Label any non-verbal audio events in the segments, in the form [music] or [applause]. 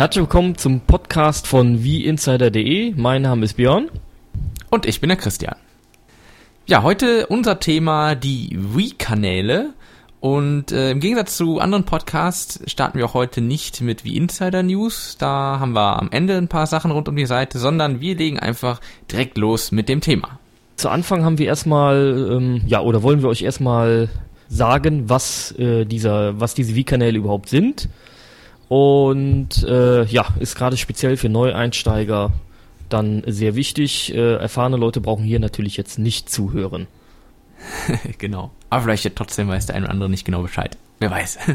Herzlich willkommen zum Podcast von wieinsider.de. Mein Name ist Björn. Und ich bin der Christian. Ja, heute unser Thema die Wii-Kanäle. Und äh, im Gegensatz zu anderen Podcasts starten wir auch heute nicht mit wie Insider News. Da haben wir am Ende ein paar Sachen rund um die Seite, sondern wir legen einfach direkt los mit dem Thema. Zu Anfang haben wir erstmal, ähm, ja, oder wollen wir euch erstmal sagen, was äh, dieser, was diese Wii-Kanäle überhaupt sind. Und äh, ja, ist gerade speziell für Neueinsteiger dann sehr wichtig. Äh, erfahrene Leute brauchen hier natürlich jetzt nicht zuhören. [laughs] genau. Aber vielleicht trotzdem weiß der eine oder andere nicht genau Bescheid. Wer weiß. [laughs]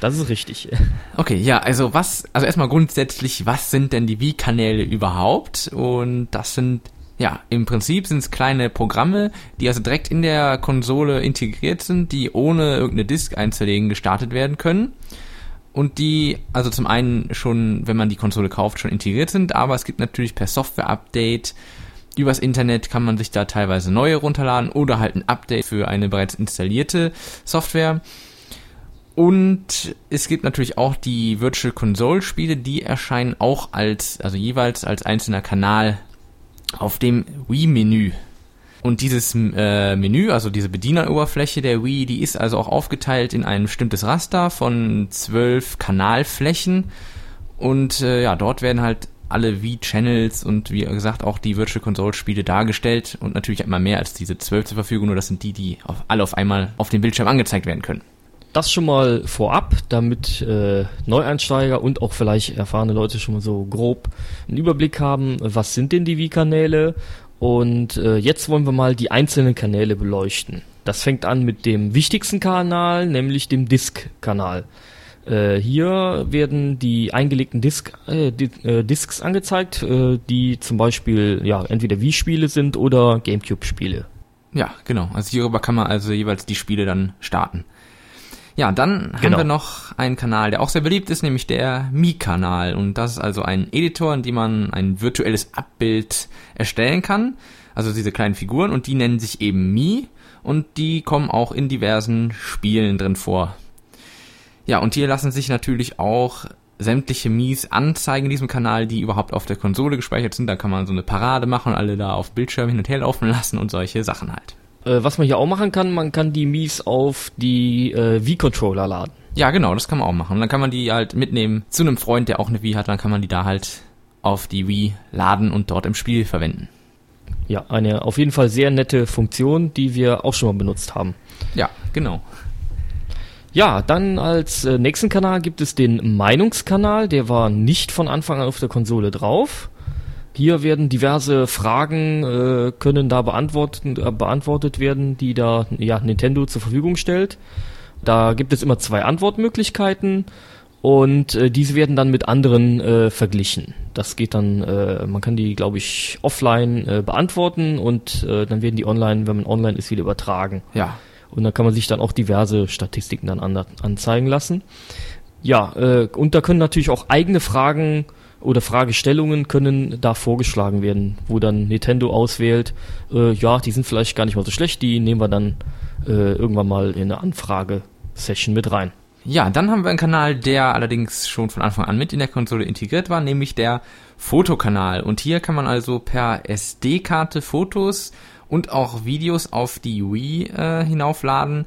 Das ist richtig. Okay, ja, also was, also erstmal grundsätzlich, was sind denn die Wii-Kanäle überhaupt? Und das sind, ja, im Prinzip sind es kleine Programme, die also direkt in der Konsole integriert sind, die ohne irgendeine Disk einzulegen gestartet werden können. Und die, also zum einen schon, wenn man die Konsole kauft, schon integriert sind, aber es gibt natürlich per Software-Update Übers Internet kann man sich da teilweise neue runterladen oder halt ein Update für eine bereits installierte Software. Und es gibt natürlich auch die Virtual Console Spiele, die erscheinen auch als, also jeweils als einzelner Kanal auf dem Wii-Menü. Und dieses äh, Menü, also diese Bedieneroberfläche der Wii, die ist also auch aufgeteilt in ein bestimmtes Raster von zwölf Kanalflächen. Und äh, ja, dort werden halt alle Wii-Channels und wie gesagt auch die Virtual Console-Spiele dargestellt und natürlich man mehr als diese zwölf zur Verfügung, nur das sind die, die auf, alle auf einmal auf dem Bildschirm angezeigt werden können. Das schon mal vorab, damit äh, Neueinsteiger und auch vielleicht erfahrene Leute schon mal so grob einen Überblick haben, was sind denn die Wii-Kanäle und äh, jetzt wollen wir mal die einzelnen Kanäle beleuchten. Das fängt an mit dem wichtigsten Kanal, nämlich dem Disk-Kanal. Äh, hier werden die eingelegten Disk, äh, die, äh, Disks angezeigt, äh, die zum Beispiel ja entweder Wii-Spiele sind oder GameCube-Spiele. Ja, genau. Also hierüber kann man also jeweils die Spiele dann starten. Ja, dann genau. haben wir noch einen Kanal, der auch sehr beliebt ist, nämlich der Mi-Kanal. Und das ist also ein Editor, in dem man ein virtuelles Abbild erstellen kann. Also diese kleinen Figuren und die nennen sich eben Mi und die kommen auch in diversen Spielen drin vor. Ja, und hier lassen sich natürlich auch sämtliche Mies anzeigen in diesem Kanal, die überhaupt auf der Konsole gespeichert sind. Da kann man so eine Parade machen, alle da auf Bildschirm hin und her laufen lassen und solche Sachen halt. Äh, was man hier auch machen kann, man kann die Mies auf die äh, Wii-Controller laden. Ja, genau, das kann man auch machen. Und dann kann man die halt mitnehmen zu einem Freund, der auch eine Wii hat, dann kann man die da halt auf die Wii laden und dort im Spiel verwenden. Ja, eine auf jeden Fall sehr nette Funktion, die wir auch schon mal benutzt haben. Ja, genau. Ja, dann als äh, nächsten Kanal gibt es den Meinungskanal, der war nicht von Anfang an auf der Konsole drauf. Hier werden diverse Fragen äh, können da beantwortet, äh, beantwortet werden, die da ja, Nintendo zur Verfügung stellt. Da gibt es immer zwei Antwortmöglichkeiten und äh, diese werden dann mit anderen äh, verglichen. Das geht dann, äh, man kann die, glaube ich, offline äh, beantworten und äh, dann werden die online, wenn man online ist, wieder übertragen. Ja. Und da kann man sich dann auch diverse Statistiken dann an, anzeigen lassen. Ja, äh, und da können natürlich auch eigene Fragen oder Fragestellungen können da vorgeschlagen werden, wo dann Nintendo auswählt, äh, ja, die sind vielleicht gar nicht mal so schlecht, die nehmen wir dann äh, irgendwann mal in eine Anfrage-Session mit rein. Ja, dann haben wir einen Kanal, der allerdings schon von Anfang an mit in der Konsole integriert war, nämlich der Fotokanal. Und hier kann man also per SD-Karte Fotos und auch Videos auf die Wii äh, hinaufladen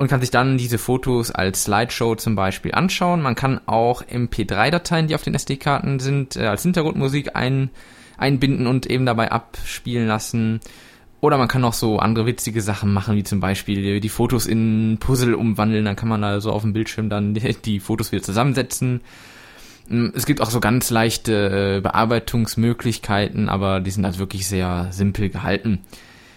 und kann sich dann diese Fotos als Slideshow zum Beispiel anschauen. Man kann auch MP3-Dateien, die auf den SD-Karten sind, äh, als Hintergrundmusik ein, einbinden und eben dabei abspielen lassen. Oder man kann auch so andere witzige Sachen machen, wie zum Beispiel die Fotos in Puzzle umwandeln. Dann kann man also auf dem Bildschirm dann [laughs] die, Fotos wieder zusammensetzen. Mm, es gibt auch so ganz leichte äh, Bearbeitungsmöglichkeiten, aber die sind halt wirklich sehr simpel gehalten.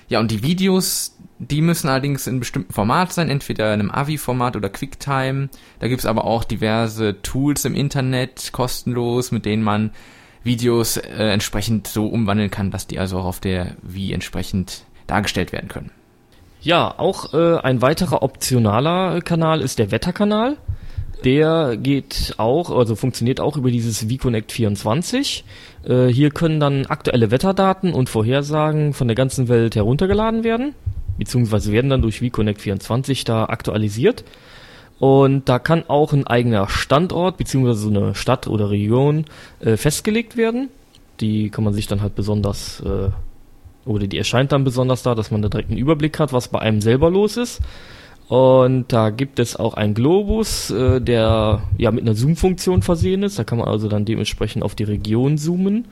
Ja, und die Videos, die müssen allerdings in einem bestimmten Format sein, entweder in einem AVI-Format oder QuickTime. Da gibt's aber auch diverse Tools im Internet, kostenlos, mit denen man Videos äh, entsprechend so umwandeln kann, dass die also auch auf der Wii entsprechend dargestellt werden können. Ja, auch äh, ein weiterer optionaler Kanal ist der Wetterkanal. Der geht auch, also funktioniert auch über dieses VConnect 24. Äh, hier können dann aktuelle Wetterdaten und Vorhersagen von der ganzen Welt heruntergeladen werden, beziehungsweise werden dann durch VConnect 24 da aktualisiert. Und da kann auch ein eigener Standort beziehungsweise eine Stadt oder Region äh, festgelegt werden. Die kann man sich dann halt besonders äh, oder die erscheint dann besonders da, dass man da direkt einen Überblick hat, was bei einem selber los ist. Und da gibt es auch einen Globus, äh, der ja mit einer Zoom-Funktion versehen ist. Da kann man also dann dementsprechend auf die Region zoomen.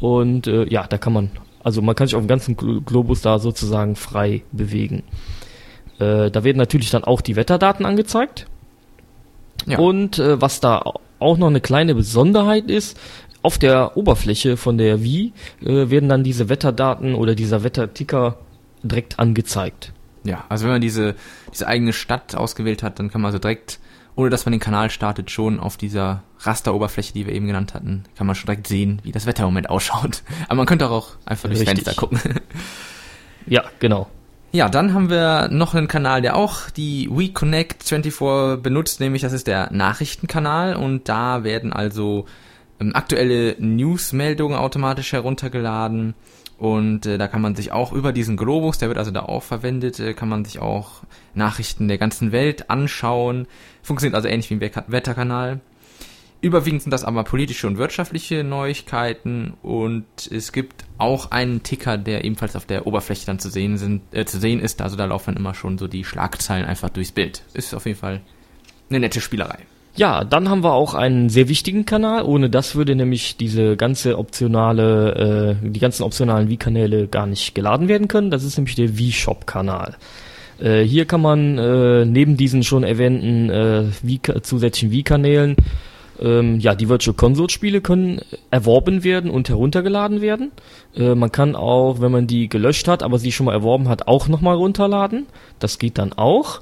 Und äh, ja, da kann man, also man kann sich auf dem ganzen Globus da sozusagen frei bewegen. Äh, da werden natürlich dann auch die Wetterdaten angezeigt. Ja. Und äh, was da auch noch eine kleine Besonderheit ist, auf der Oberfläche von der Wii äh, werden dann diese Wetterdaten oder dieser Wetterticker direkt angezeigt. Ja, also wenn man diese, diese eigene Stadt ausgewählt hat, dann kann man also direkt, ohne dass man den Kanal startet, schon auf dieser Rasteroberfläche, die wir eben genannt hatten, kann man schon direkt sehen, wie das Wetter im Moment ausschaut. [laughs] Aber man könnte auch einfach durchs Richtig. Fenster gucken. [laughs] Ja, genau. Ja, dann haben wir noch einen Kanal, der auch die WeConnect 24 benutzt, nämlich das ist der Nachrichtenkanal und da werden also ähm, aktuelle Newsmeldungen automatisch heruntergeladen und äh, da kann man sich auch über diesen Globus, der wird also da auch verwendet, äh, kann man sich auch Nachrichten der ganzen Welt anschauen. Funktioniert also ähnlich wie ein Wetterkanal. Überwiegend sind das aber politische und wirtschaftliche Neuigkeiten und es gibt auch einen Ticker, der ebenfalls auf der Oberfläche dann zu sehen, sind, äh, zu sehen ist. Also da laufen dann immer schon so die Schlagzeilen einfach durchs Bild. Ist auf jeden Fall eine nette Spielerei. Ja, dann haben wir auch einen sehr wichtigen Kanal. Ohne das würde nämlich diese ganze optionale, äh, die ganzen optionalen Wii-Kanäle gar nicht geladen werden können. Das ist nämlich der Wii-Shop-Kanal. Äh, hier kann man äh, neben diesen schon erwähnten äh, Wii zusätzlichen Wii-Kanälen ähm, ja, die Virtual Console Spiele können erworben werden und heruntergeladen werden. Äh, man kann auch, wenn man die gelöscht hat, aber sie schon mal erworben hat, auch nochmal runterladen. Das geht dann auch.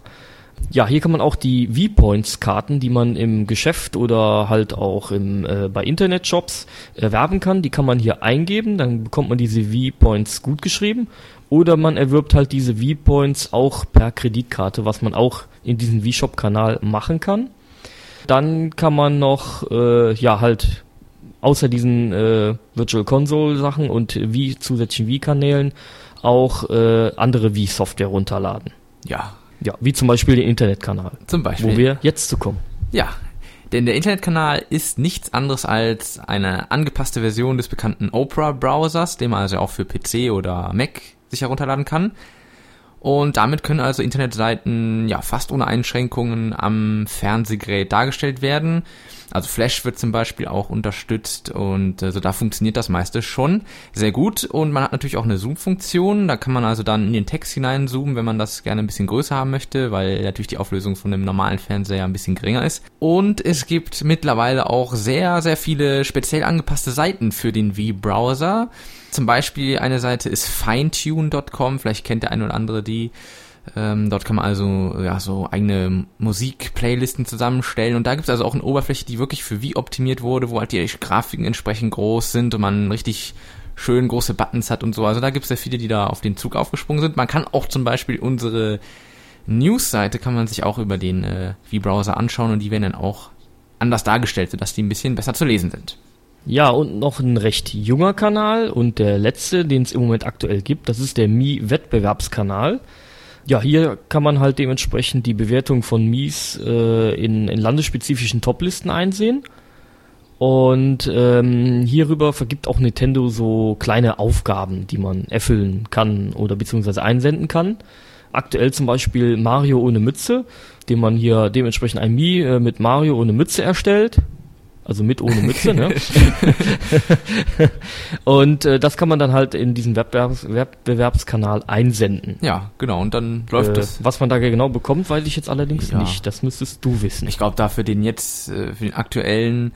Ja, hier kann man auch die V-Points-Karten, die man im Geschäft oder halt auch im, äh, bei Internetshops erwerben kann, die kann man hier eingeben, dann bekommt man diese V-Points gut geschrieben. Oder man erwirbt halt diese V-Points auch per Kreditkarte, was man auch in diesem V-Shop-Kanal machen kann. Dann kann man noch, äh, ja, halt außer diesen äh, Virtual Console Sachen und wie zusätzlichen Wii-Kanälen auch äh, andere Wii-Software runterladen. Ja, ja, wie zum Beispiel den Internetkanal. Zum Beispiel. Wo wir jetzt zu kommen. Ja, denn der Internetkanal ist nichts anderes als eine angepasste Version des bekannten Opera-Browsers, den man also auch für PC oder Mac sich herunterladen kann. Und damit können also Internetseiten ja fast ohne Einschränkungen am Fernsehgerät dargestellt werden. Also Flash wird zum Beispiel auch unterstützt und also da funktioniert das meiste schon sehr gut. Und man hat natürlich auch eine Zoom-Funktion. Da kann man also dann in den Text hineinzoomen, wenn man das gerne ein bisschen größer haben möchte, weil natürlich die Auflösung von einem normalen Fernseher ein bisschen geringer ist. Und es gibt mittlerweile auch sehr, sehr viele speziell angepasste Seiten für den V-Browser. Zum Beispiel eine Seite ist finetune.com, vielleicht kennt der eine oder andere die. Ähm, dort kann man also ja so eigene Musik-Playlisten zusammenstellen und da gibt es also auch eine Oberfläche, die wirklich für wie optimiert wurde, wo halt die Grafiken entsprechend groß sind und man richtig schön große Buttons hat und so. Also da gibt es ja viele, die da auf den Zug aufgesprungen sind. Man kann auch zum Beispiel unsere News-Seite kann man sich auch über den äh, V-Browser anschauen und die werden dann auch anders dargestellt, sodass die ein bisschen besser zu lesen sind. Ja, und noch ein recht junger Kanal und der letzte, den es im Moment aktuell gibt, das ist der Mi-Wettbewerbskanal. Ja, hier kann man halt dementsprechend die Bewertung von Mies äh, in, in landesspezifischen Toplisten einsehen. Und ähm, hierüber vergibt auch Nintendo so kleine Aufgaben, die man erfüllen kann oder beziehungsweise einsenden kann. Aktuell zum Beispiel Mario ohne Mütze, den man hier dementsprechend ein Mii äh, mit Mario ohne Mütze erstellt. Also mit ohne Mütze, ne? [laughs] und äh, das kann man dann halt in diesen Wettbewerbs Wettbewerbskanal einsenden. Ja, genau. Und dann läuft äh, Was man da genau bekommt, weiß ich jetzt allerdings ja. nicht. Das müsstest du wissen. Ich glaube, da für den jetzt, äh, für den aktuellen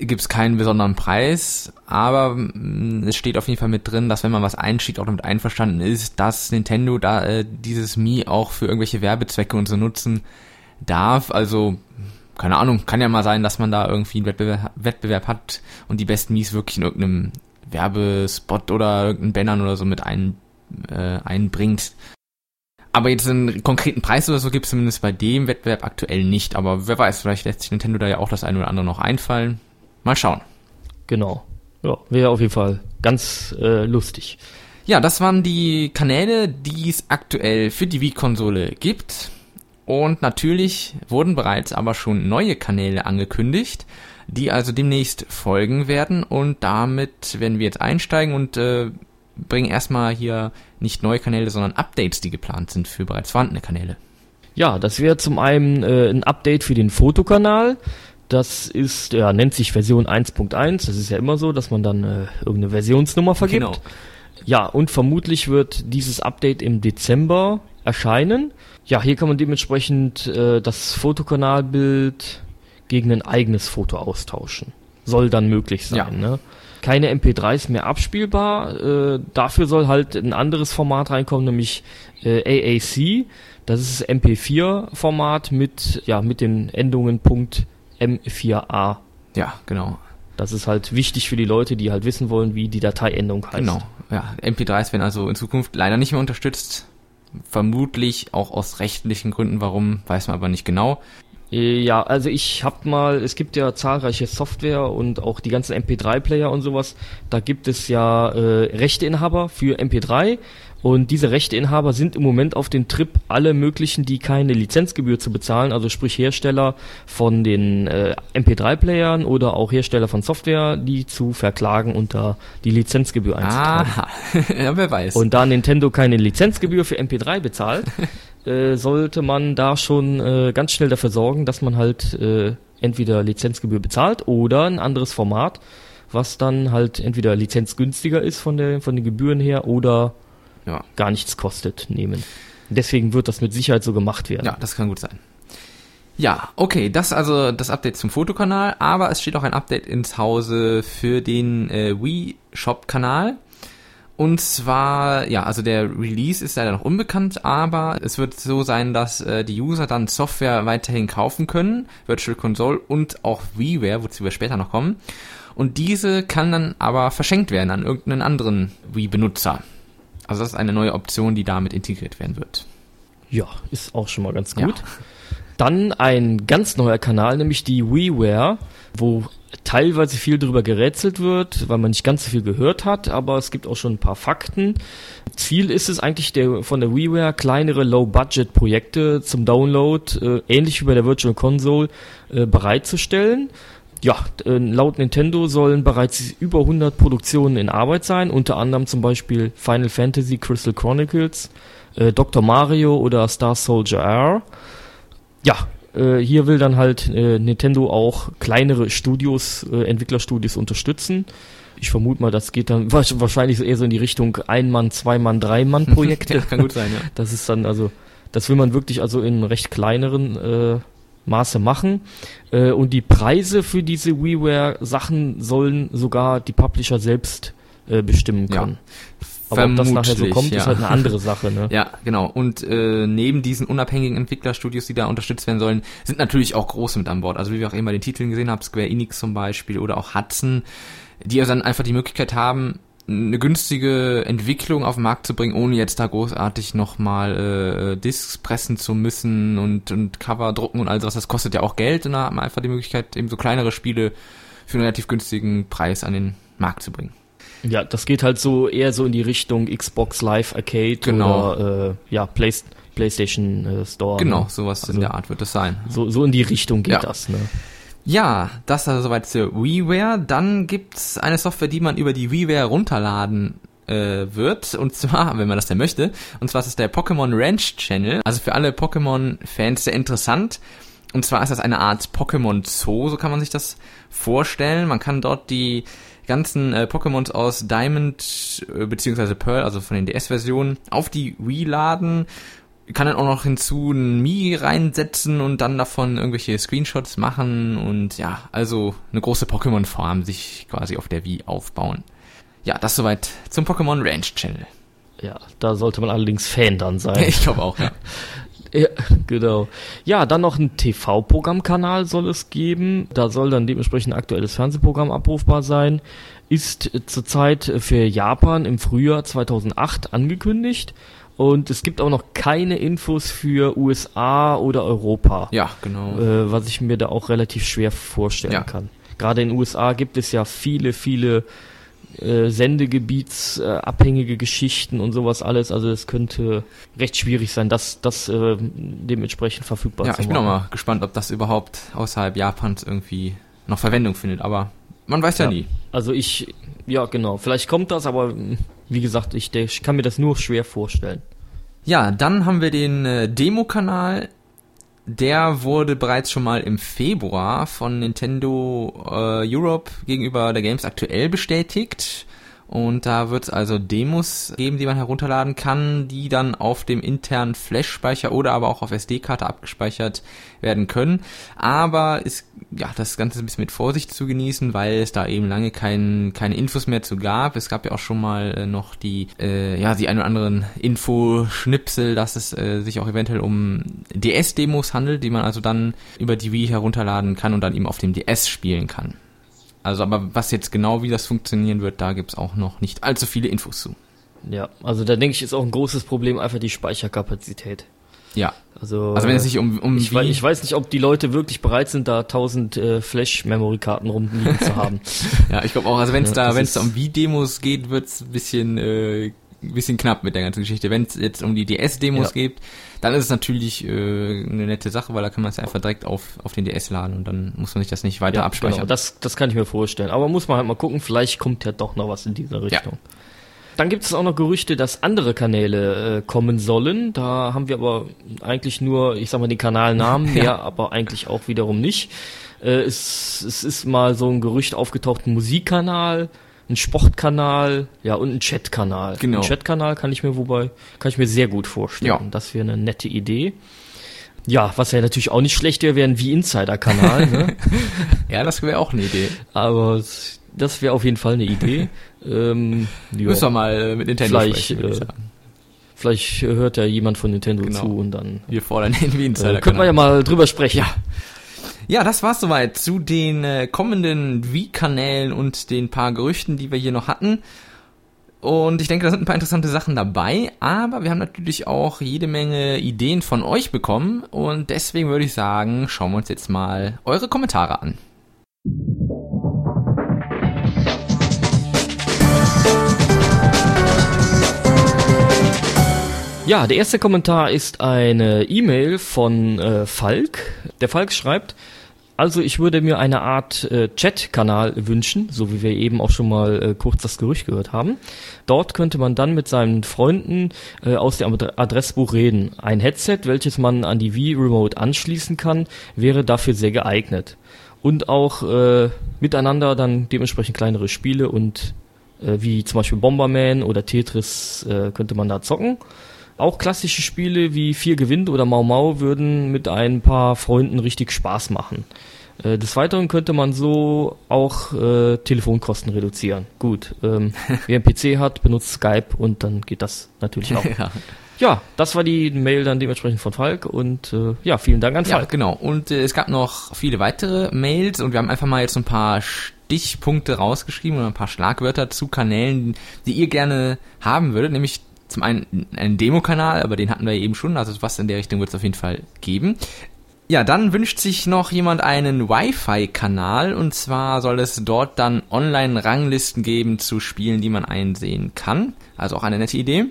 gibt es keinen besonderen Preis, aber mm, es steht auf jeden Fall mit drin, dass wenn man was einschickt, auch damit einverstanden ist, dass Nintendo da äh, dieses Mi auch für irgendwelche Werbezwecke und so nutzen darf. Also keine Ahnung, kann ja mal sein, dass man da irgendwie einen Wettbewerb, Wettbewerb hat und die besten Mies wirklich in irgendeinem Werbespot oder irgendeinen Bannern oder so mit ein, äh, einbringt. Aber jetzt einen konkreten Preis oder so gibt es zumindest bei dem Wettbewerb aktuell nicht. Aber wer weiß, vielleicht lässt sich Nintendo da ja auch das eine oder andere noch einfallen. Mal schauen. Genau. Ja, wäre auf jeden Fall ganz äh, lustig. Ja, das waren die Kanäle, die es aktuell für die Wii-Konsole gibt. Und natürlich wurden bereits aber schon neue Kanäle angekündigt, die also demnächst folgen werden. Und damit werden wir jetzt einsteigen und äh, bringen erstmal hier nicht neue Kanäle, sondern Updates, die geplant sind für bereits vorhandene Kanäle. Ja, das wäre zum einen äh, ein Update für den Fotokanal. Das ist, ja, nennt sich Version 1.1. Das ist ja immer so, dass man dann äh, irgendeine Versionsnummer vergibt. Genau. Ja, und vermutlich wird dieses Update im Dezember erscheinen. Ja, hier kann man dementsprechend äh, das Fotokanalbild gegen ein eigenes Foto austauschen. Soll dann möglich sein. Ja. Ne? Keine MP3s mehr abspielbar. Äh, dafür soll halt ein anderes Format reinkommen, nämlich äh, AAC. Das ist das MP4-Format mit, ja, mit den Endungen .m4a. Ja, genau. Das ist halt wichtig für die Leute, die halt wissen wollen, wie die Dateiendung heißt. Genau. Ja, MP3s werden also in Zukunft leider nicht mehr unterstützt. Vermutlich auch aus rechtlichen Gründen. Warum, weiß man aber nicht genau. Äh, Ja, also ich hab mal, es gibt ja zahlreiche Software und auch die ganzen MP3-Player und sowas. Da gibt es ja äh, Rechteinhaber für MP3 und diese Rechteinhaber sind im Moment auf den Trip, alle möglichen, die keine Lizenzgebühr zu bezahlen, also sprich Hersteller von den äh, MP3-Playern oder auch Hersteller von Software, die zu verklagen da die Lizenzgebühr einzutragen. Aha. [laughs] ja, wer weiß. Und da Nintendo keine Lizenzgebühr für MP3 bezahlt, [laughs] äh, sollte man da schon äh, ganz schnell dafür sorgen, dass man halt äh, entweder Lizenzgebühr bezahlt oder ein anderes Format, was dann halt entweder lizenzgünstiger ist von der von den Gebühren her oder ja. gar nichts kostet, nehmen. Deswegen wird das mit Sicherheit so gemacht werden. Ja, das kann gut sein. Ja, okay, das also das Update zum Fotokanal, aber es steht auch ein Update ins Hause für den äh, Wii Shop Kanal. Und zwar, ja, also der Release ist leider noch unbekannt, aber es wird so sein, dass äh, die User dann Software weiterhin kaufen können, Virtual Console und auch WiiWare, wozu wir später noch kommen. Und diese kann dann aber verschenkt werden an irgendeinen anderen Wii-Benutzer. Also das ist eine neue Option, die damit integriert werden wird. Ja, ist auch schon mal ganz Ja. gut. Dann ein ganz neuer Kanal, nämlich die WiiWare, wo teilweise viel drüber gerätselt wird, weil man nicht ganz so viel gehört hat, aber es gibt auch schon ein paar Fakten. Ziel ist es eigentlich der, von der WiiWare kleinere Low-Budget-Projekte zum Download, äh, ähnlich wie bei der Virtual Console, äh, bereitzustellen. Ja, äh, laut Nintendo sollen bereits über 100 Produktionen in Arbeit sein, unter anderem zum Beispiel Final Fantasy Crystal Chronicles, äh, Dr. Mario oder Star Soldier R. Ja, äh, hier will dann halt äh, Nintendo auch kleinere Studios, äh, Entwicklerstudios unterstützen. Ich vermute mal, das geht dann [laughs] wahrsch- wahrscheinlich eher so in die Richtung Ein-Mann, Zwei-Mann, Drei-Mann-Projekte. [laughs] Ja, kann gut sein, ja. [laughs] Das ist dann also, das will man wirklich also in recht kleineren äh, Maße machen. Äh, und die Preise für diese WiiWare-Sachen sollen sogar die Publisher selbst äh, bestimmen Ja. können. Aber ob das nachher so kommt, ja. ist halt eine andere [laughs] Sache. Ne? Ja, genau. Und äh, neben diesen unabhängigen Entwicklerstudios, die da unterstützt werden sollen, sind natürlich auch große mit an Bord. Also wie wir auch eben bei den Titeln gesehen haben, Square Enix zum Beispiel oder auch Hudson, die ja dann einfach die Möglichkeit haben, eine günstige Entwicklung auf den Markt zu bringen, ohne jetzt da großartig nochmal äh, Discs pressen zu müssen und, und Cover drucken und all sowas. Das kostet ja auch Geld und da hat man einfach die Möglichkeit, eben so kleinere Spiele für einen relativ günstigen Preis an den Markt zu bringen. Ja, das geht halt so eher so in die Richtung Xbox Live Arcade Genau. oder äh, ja, Play PlayStation äh, Store. Genau, Ne? sowas Also- in der Art wird es sein. So, so in die Richtung geht Ja. das. Ne? Ja, das also soweit zur WiiWare. Dann gibt's eine Software, die man über die WiiWare runterladen äh, wird. Und zwar, [laughs] wenn man das denn möchte. Und zwar ist es der Pokémon Ranch Channel. Also für alle Pokémon-Fans sehr interessant. Und zwar ist das eine Art Pokémon Zoo, so kann man sich das vorstellen. Man kann dort die ganzen äh, Pokémons aus Diamond äh, beziehungsweise Pearl, also von den DS-Versionen, auf die Wii laden kann dann auch noch hinzu ein Mi reinsetzen und dann davon irgendwelche Screenshots machen und ja, also eine große Pokémon-Farm sich quasi auf der Wii aufbauen. Ja, das soweit zum Pokémon Ranch Channel. Ja, da sollte man allerdings Fan dann sein. [laughs] Ich glaube auch, ja. [laughs] Ja, genau. Ja, dann noch ein TV-Programmkanal soll es geben. Da soll dann dementsprechend ein aktuelles Fernsehprogramm abrufbar sein. Ist zurzeit für Japan im Frühjahr 2008 angekündigt. Und es gibt auch noch keine Infos für USA oder Europa. Ja, genau. äh, was ich mir da auch relativ schwer vorstellen Ja. kann. Gerade in den USA gibt es ja viele, viele äh, Sendegebietsabhängige äh, Geschichten und sowas alles. Also es könnte recht schwierig sein, das, das äh, dementsprechend verfügbar ja, zu machen. Ja, ich bin auch mal gespannt, ob das überhaupt außerhalb Japans irgendwie noch Verwendung findet, aber man weiß ja, ja nie. Also ich, ja genau, vielleicht kommt das, aber wie gesagt, ich, ich kann mir das nur schwer vorstellen. Ja, dann haben wir den äh, Demo-Kanal der wurde bereits schon mal im Februar von Nintendo äh, Europe gegenüber der Games aktuell bestätigt. Und da wird es also Demos geben, die man herunterladen kann, die dann auf dem internen Flash-Speicher oder aber auch auf SD-Karte abgespeichert werden können. Aber ist ja das Ganze ein bisschen mit Vorsicht zu genießen, weil es da eben lange kein, keine Infos mehr zu gab. Es gab ja auch schon mal äh, noch die äh, ja die ein oder anderen Infoschnipsel, dass es äh, sich auch eventuell um DS-Demos handelt, die man also dann über die Wii herunterladen kann und dann eben auf dem DS spielen kann. Also, aber was jetzt genau, wie das funktionieren wird, da gibt's auch noch nicht allzu viele Infos zu. Ja, also da denke ich, ist auch ein großes Problem einfach die Speicherkapazität. Ja. Also, also wenn es sich um, um ich, weiß, ich weiß nicht, ob die Leute wirklich bereit sind, da 1000 äh, Flash-Memory-Karten rumliegen zu haben. [laughs] ja, ich glaube auch, also wenn es ja, da, wenn es da um Wii-Demos geht, wird's ein bisschen, äh, ein bisschen knapp mit der ganzen Geschichte. Wenn es jetzt um die DS-Demos ja. geht, dann ist es natürlich äh, eine nette Sache, weil da kann man es einfach direkt auf, auf den DS laden und dann muss man sich das nicht weiter ja, abspeichern. Genau, das, das kann ich mir vorstellen. Aber muss man halt mal gucken, vielleicht kommt ja doch noch was in dieser Richtung. Ja. Dann gibt es auch noch Gerüchte, dass andere Kanäle äh, kommen sollen. Da haben wir aber eigentlich nur, ich sag mal, den Kanalnamen, [laughs] mehr ja. aber eigentlich auch wiederum nicht. Äh, es, es ist mal so ein Gerücht aufgetaucht, ein Musikkanal, ein Sportkanal, ja, und ein Chatkanal. Genau. Ein Chatkanal kann ich mir wobei, kann ich mir sehr gut vorstellen. Ja. Das wäre eine nette Idee. Ja, was ja natürlich auch nicht schlecht wäre, wäre ein Wie-Insider-Kanal. ne? [laughs] ja, das wäre auch eine Idee. Aber das wäre auf jeden Fall eine Idee. [laughs] ähm, Müssen wir mal mit Nintendo vielleicht, sprechen, äh, Vielleicht hört ja jemand von Nintendo genau. zu und dann. Wir fordern den Wie-Insider-Kanal. Äh, könnten wir ja mal drüber sprechen. Ja. Ja, das war's soweit zu den äh, kommenden Wii-Kanälen und den paar Gerüchten, die wir hier noch hatten. Und ich denke, da sind ein paar interessante Sachen dabei, aber wir haben natürlich auch jede Menge Ideen von euch bekommen und deswegen würde ich sagen, schauen wir uns jetzt mal eure Kommentare an. Ja, der erste Kommentar ist eine E-Mail von äh, Falk. Der Falk schreibt, also ich würde mir eine Art äh, Chat-Kanal wünschen, so wie wir eben auch schon mal äh, kurz das Gerücht gehört haben. Dort könnte man dann mit seinen Freunden äh, aus dem Adressbuch reden. Ein Headset, welches man an die Wii Remote anschließen kann, wäre dafür sehr geeignet. Und auch äh, miteinander dann dementsprechend kleinere Spiele und äh, wie zum Beispiel Bomberman oder Tetris äh, könnte man da zocken. Auch klassische Spiele wie Vier gewinnt oder Mau Mau würden mit ein paar Freunden richtig Spaß machen. Äh, des Weiteren könnte man so auch äh, Telefonkosten reduzieren. Gut, ähm, [laughs] wer einen PC hat, benutzt Skype und dann geht das natürlich auch. [laughs] ja. ja, das war die Mail dann dementsprechend von Falk und äh, ja, vielen Dank an Falk. Ja, genau. Und äh, es gab noch viele weitere Mails und wir haben einfach mal jetzt ein paar Stichpunkte rausgeschrieben oder ein paar Schlagwörter zu Kanälen, die ihr gerne haben würdet, nämlich zum einen einen Demo-Kanal, aber den hatten wir eben schon, also was in der Richtung wird es auf jeden Fall geben. Ja, dann wünscht sich noch jemand einen Wi-Fi-Kanal und zwar soll es dort dann Online-Ranglisten geben zu Spielen, die man einsehen kann. Also auch eine nette Idee.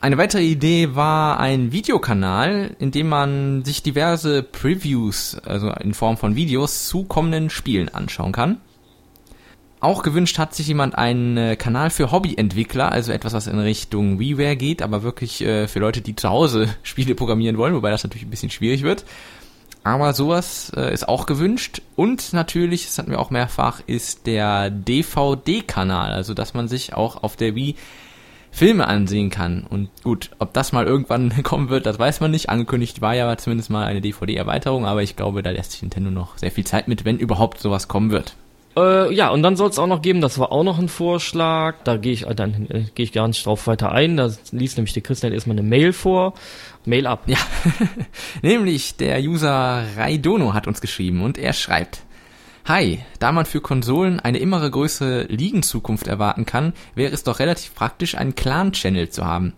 Eine weitere Idee war ein Videokanal, in dem man sich diverse Previews, also in Form von Videos zu kommenden Spielen anschauen kann. Auch gewünscht hat sich jemand einen äh, Kanal für Hobbyentwickler, also etwas, was in Richtung WiiWare geht, aber wirklich äh, für Leute, die zu Hause [laughs] Spiele programmieren wollen, wobei das natürlich ein bisschen schwierig wird. Aber sowas äh, ist auch gewünscht. Und natürlich, das hatten wir auch mehrfach, ist der DVD-Kanal, also dass man sich auch auf der Wii Filme ansehen kann. Und gut, ob das mal irgendwann [laughs] kommen wird, das weiß man nicht. Angekündigt war ja zumindest mal eine DVD-Erweiterung, aber ich glaube, da lässt sich Nintendo noch sehr viel Zeit mit, wenn überhaupt sowas kommen wird. Äh, ja, und dann soll es auch noch geben, das war auch noch ein Vorschlag, da gehe ich, äh, äh, gehe ich gar nicht drauf weiter ein, da liest nämlich der Christian erstmal eine Mail vor. Mail ab. Ja, [laughs] nämlich der User Raidono hat uns geschrieben und er schreibt, Hi, da man für Konsolen eine immer größere Liegenzukunft erwarten kann, wäre es doch relativ praktisch, einen Clan-Channel zu haben.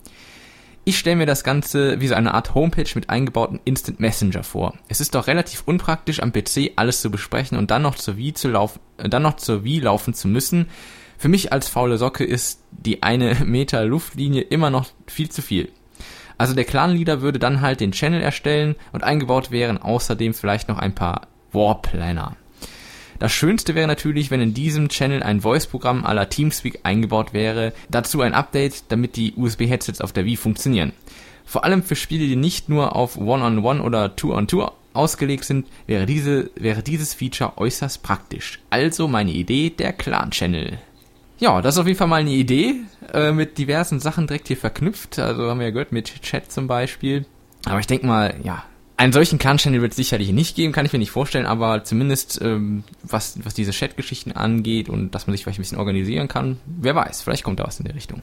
Ich stelle mir das Ganze wie so eine Art Homepage mit eingebautem Instant Messenger vor. Es ist doch relativ unpraktisch am PC alles zu besprechen und dann noch zur Wii zu laufen, äh, dann noch zur Wii laufen zu müssen. Für mich als faule Socke ist die eine [laughs] Meter Luftlinie immer noch viel zu viel. Also der Clan-Leader würde dann halt den Channel erstellen und eingebaut wären außerdem vielleicht noch ein paar Warplaner. Das Schönste wäre natürlich, wenn in diesem Channel ein Voice-Programm aller Teamspeak eingebaut wäre, dazu ein Update, damit die USB-Headsets auf der Wii funktionieren. Vor allem für Spiele, die nicht nur auf One-on-One -on -One oder Two-on-Two -Two ausgelegt sind, wäre, diese, wäre dieses Feature äußerst praktisch. Also meine Idee, der Clan-Channel. Ja, das ist auf jeden Fall mal eine Idee, äh, mit diversen Sachen direkt hier verknüpft. Also haben wir ja gehört, mit Chat zum Beispiel. Aber ich denke mal, ja, einen solchen Clan-Channel wird es sicherlich nicht geben, kann ich mir nicht vorstellen, aber zumindest ähm, was, was diese Chat-Geschichten angeht und dass man sich vielleicht ein bisschen organisieren kann, wer weiß, vielleicht kommt da was in der Richtung.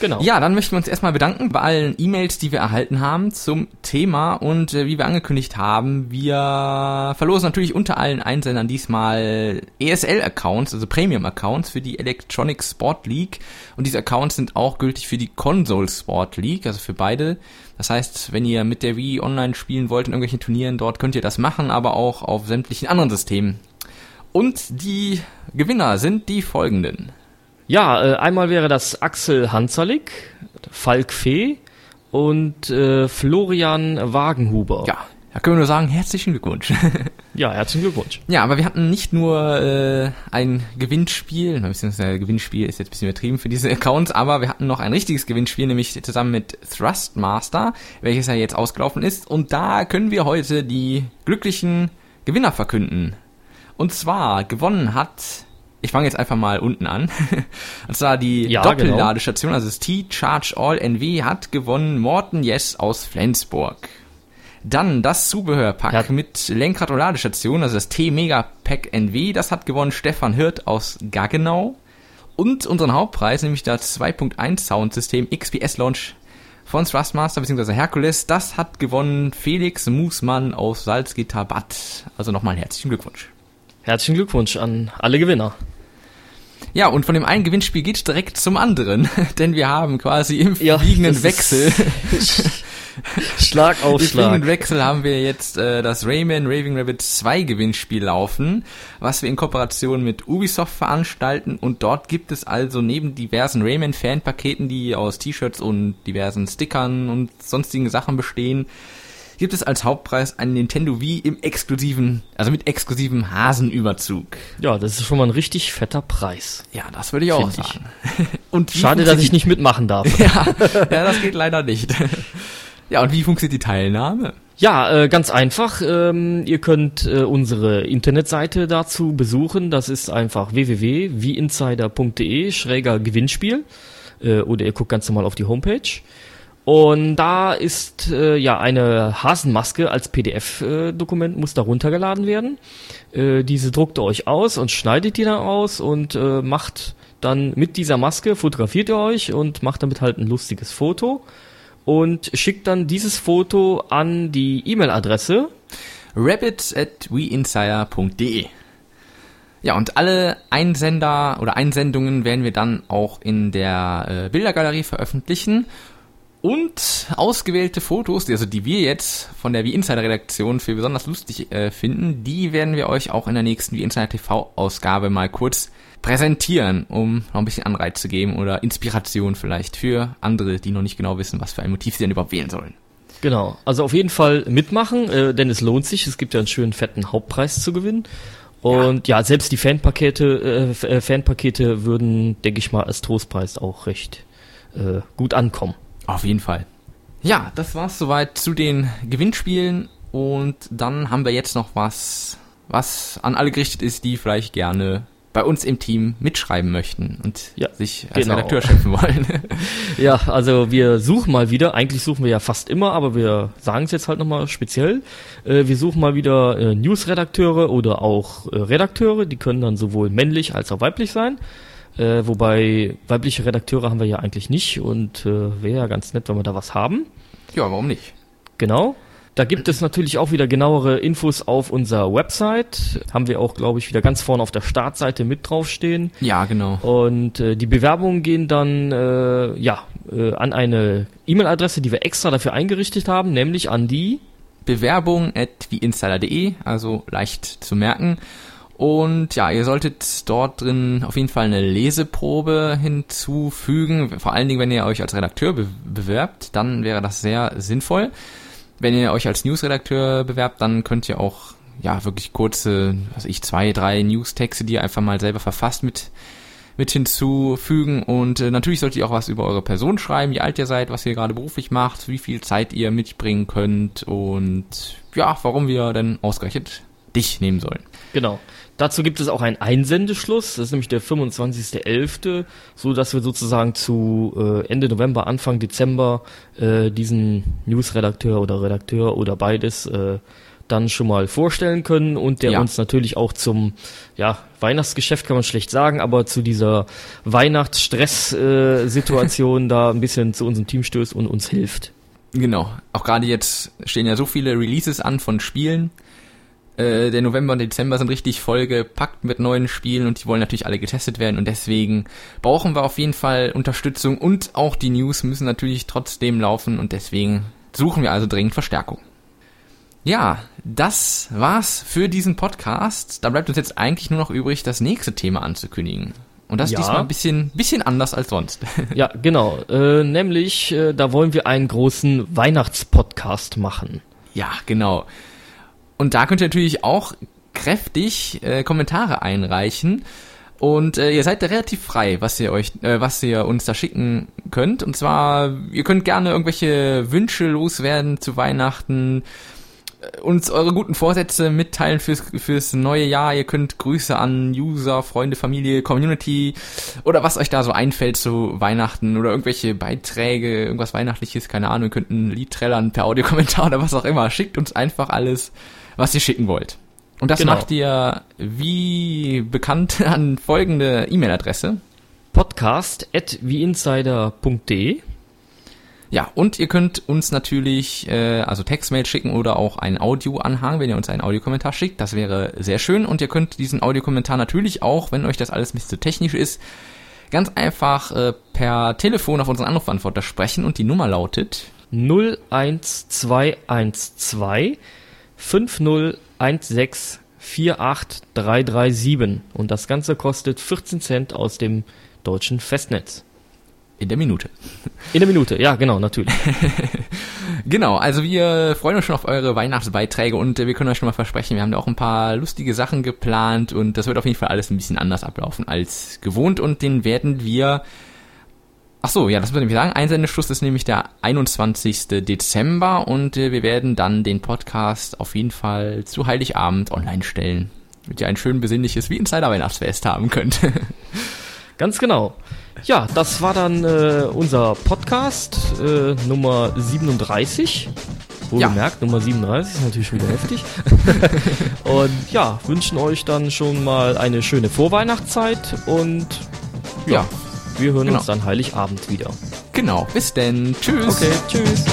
Genau. Ja, dann möchten wir uns erstmal bedanken bei allen E-Mails, die wir erhalten haben zum Thema und äh, wie wir angekündigt haben, wir verlosen natürlich unter allen Einsendern diesmal ESL-Accounts, also Premium-Accounts für die Electronic Sport League und diese Accounts sind auch gültig für die Console Sport League, also für beide. Das heißt, wenn ihr mit der Wii online spielen wollt in irgendwelchen Turnieren dort, könnt ihr das machen, aber auch auf sämtlichen anderen Systemen. Und die Gewinner sind die folgenden. Ja, äh, einmal wäre das Axel Hanzalik, Falk Fee und äh, Florian Wagenhuber. Ja, da können wir nur sagen, herzlichen Glückwunsch. [laughs] ja, herzlichen Glückwunsch. Ja, aber wir hatten nicht nur äh, ein Gewinnspiel, beziehungsweise Gewinnspiel ist jetzt ein bisschen übertrieben für diese Accounts, aber wir hatten noch ein richtiges Gewinnspiel, nämlich zusammen mit Thrustmaster, welches ja jetzt ausgelaufen ist. Und da können wir heute die glücklichen Gewinner verkünden. Und zwar gewonnen hat ich fange jetzt einfach mal unten an. [laughs] Und zwar die ja, Doppelladestation, genau. also das T-Charge All NW hat gewonnen Morten Yes aus Flensburg. Dann das Zubehörpack ja. mit Lenkrad und Ladestation, also das T-Mega Pack NW, das hat gewonnen Stefan Hirt aus Gaggenau. Und unseren Hauptpreis, nämlich das 2.1 Soundsystem XPS Launch von Thrustmaster bzw. Hercules, das hat gewonnen Felix Musmann aus Salzgitter Bad. Also nochmal herzlichen Glückwunsch. Herzlichen Glückwunsch an alle Gewinner. Ja, und von dem einen Gewinnspiel geht's direkt zum anderen, [laughs] denn wir haben quasi im ja, fliegenden Wechsel Schlag [laughs] auf Im fliegenden Wechsel haben wir jetzt äh, das Rayman Raving Rabbit 2 Gewinnspiel laufen, was wir in Kooperation mit Ubisoft veranstalten und dort gibt es also neben diversen Rayman Fanpaketen, die aus T-Shirts und diversen Stickern und sonstigen Sachen bestehen, gibt es als Hauptpreis einen Nintendo Wii im exklusiven, also mit exklusivem Hasenüberzug. Ja, das ist schon mal ein richtig fetter Preis. Ja, das würde ich auch sagen. Ich. [laughs] Und Schade, dass ich nicht mitmachen darf. [laughs] ja, ja, das geht leider nicht. [laughs] Ja, und wie funktioniert die Teilnahme? Ja, äh, ganz einfach. Ähm, ihr könnt äh, unsere Internetseite dazu besuchen. Das ist einfach www.wieinsider.de schräger Gewinnspiel. Äh, oder ihr guckt ganz normal auf die Homepage. Und da ist äh, ja eine Hasenmaske als PDF-Dokument, äh, muss da runtergeladen werden. Äh, diese druckt ihr euch aus und schneidet die dann aus und äh, macht dann mit dieser Maske, fotografiert ihr euch und macht damit halt ein lustiges Foto und schickt dann dieses Foto an die E-Mail-Adresse rabbits at weinsider.de. Ja, und alle Einsender oder Einsendungen werden wir dann auch in der äh, Bildergalerie veröffentlichen und ausgewählte Fotos, also die wir jetzt von der Wie Insider Redaktion für besonders lustig äh, finden, die werden wir euch auch in der nächsten Wie Insider TV Ausgabe mal kurz präsentieren, um noch ein bisschen Anreiz zu geben oder Inspiration vielleicht für andere, die noch nicht genau wissen, was für ein Motiv sie denn überhaupt wählen sollen. Genau, also auf jeden Fall mitmachen, äh, denn es lohnt sich. Es gibt ja einen schönen fetten Hauptpreis zu gewinnen. Und ja, ja selbst die Fanpakete, äh, äh, Fanpakete würden, denke ich mal, als Trostpreis auch recht äh, gut ankommen. Auf jeden Fall. Ja, das war's soweit zu den Gewinnspielen und dann haben wir jetzt noch was, was an alle gerichtet ist, die vielleicht gerne bei uns im Team mitschreiben möchten und ja, sich als genau. Redakteur schöpfen wollen. [laughs] ja, also wir suchen mal wieder, eigentlich suchen wir ja fast immer, aber wir sagen es jetzt halt nochmal speziell. Äh, wir suchen mal wieder äh, News-Redakteure oder auch äh, Redakteure, die können dann sowohl männlich als auch weiblich sein. Äh, wobei weibliche Redakteure haben wir ja eigentlich nicht und äh, wäre ja ganz nett, wenn wir da was haben. Ja, warum nicht? Genau. Da gibt es natürlich auch wieder genauere Infos auf unserer Website. Haben wir auch, glaube ich, wieder ganz vorne auf der Startseite mit draufstehen. Ja, genau. Und äh, die Bewerbungen gehen dann äh, ja äh, an eine E-Mail-Adresse, die wir extra dafür eingerichtet haben, nämlich an die Bewerbung at wieinsider.de, also leicht zu merken. Und ja, ihr solltet dort drin auf jeden Fall eine Leseprobe hinzufügen. Vor allen Dingen, wenn ihr euch als Redakteur be bewerbt, dann wäre das sehr sinnvoll. Wenn ihr euch als Newsredakteur bewerbt, dann könnt ihr auch ja wirklich kurze, was ich, zwei, drei Newstexte, die ihr einfach mal selber verfasst mit mit hinzufügen und äh, natürlich solltet ihr auch was über eure Person schreiben, wie alt ihr seid, was ihr gerade beruflich macht, wie viel Zeit ihr mitbringen könnt und ja, warum wir denn ausgerechnet dich nehmen sollen. Genau. Dazu gibt es auch einen Einsendeschluss, das ist nämlich der 25.11., so dass wir sozusagen zu äh, Ende November, Anfang Dezember äh, diesen Newsredakteur oder Redakteur oder beides äh, dann schon mal vorstellen können und der ja. uns natürlich auch zum ja, Weihnachtsgeschäft kann man schlecht sagen, aber zu dieser Weihnachtsstress-Situation äh, da ein bisschen zu unserem Team stößt und uns hilft. Genau. Auch gerade jetzt stehen ja so viele Releases an von Spielen äh, der November und Dezember sind richtig vollgepackt mit neuen Spielen und die wollen natürlich alle getestet werden und deswegen brauchen wir auf jeden Fall Unterstützung und auch die News müssen natürlich trotzdem laufen und deswegen suchen wir also dringend Verstärkung. Ja, das war's für diesen Podcast. Da bleibt uns jetzt eigentlich nur noch übrig, das nächste Thema anzukündigen. Und das ja. diesmal ein bisschen, bisschen anders als sonst. Ja, genau. Äh, nämlich, äh, da wollen wir einen großen Weihnachtspodcast machen. Ja, genau. Und da könnt ihr natürlich auch kräftig äh, Kommentare einreichen. Und äh, ihr seid da relativ frei, was ihr euch, äh, was ihr uns da schicken könnt. Und zwar, ihr könnt gerne irgendwelche Wünsche loswerden zu Weihnachten, uns eure guten Vorsätze mitteilen fürs, fürs neue Jahr. Ihr könnt Grüße an User, Freunde, Familie, Community oder was euch da so einfällt zu Weihnachten oder irgendwelche Beiträge, irgendwas Weihnachtliches, keine Ahnung. Ihr könnt ein Lied trällern per Audiokommentar oder was auch immer. Schickt uns einfach alles was ihr schicken wollt. Und das genau. macht ihr wie bekannt an folgende E-Mail-Adresse. Podcast at wieinsider.de ja, und ihr könnt uns natürlich äh, also Textmail schicken oder auch einen Audioanhang, wenn ihr uns einen Audiokommentar schickt. Das wäre sehr schön. Und ihr könnt diesen Audiokommentar natürlich auch, wenn euch das alles ein bisschen technisch ist, ganz einfach äh, per Telefon auf unseren Anrufbeantworter sprechen. Und die Nummer lautet 01212 501648337 und das Ganze kostet 14 Cent aus dem deutschen Festnetz. In der Minute. In der Minute, ja, genau, natürlich. [laughs] genau, also wir freuen uns schon auf eure Weihnachtsbeiträge und wir können euch schon mal versprechen, wir haben da auch ein paar lustige Sachen geplant und das wird auf jeden Fall alles ein bisschen anders ablaufen als gewohnt und den werden wir Ach so, ja, das würde ich sagen. Einsendeschluss ist nämlich der 21. Dezember und äh, wir werden dann den Podcast auf jeden Fall zu Heiligabend online stellen. Damit ihr ein schön besinnliches wie Insider Weihnachtsfest haben könnt. [laughs] Ganz genau. Ja, das war dann äh, unser Podcast äh, Nummer 37. Wohlgemerkt, ja. Nummer 37 ist natürlich wieder heftig. [laughs] und ja, wünschen euch dann schon mal eine schöne Vorweihnachtszeit und ja, ja wir hören genau. uns dann Heiligabend wieder. Genau, bis denn. Tschüss. Okay, tschüss.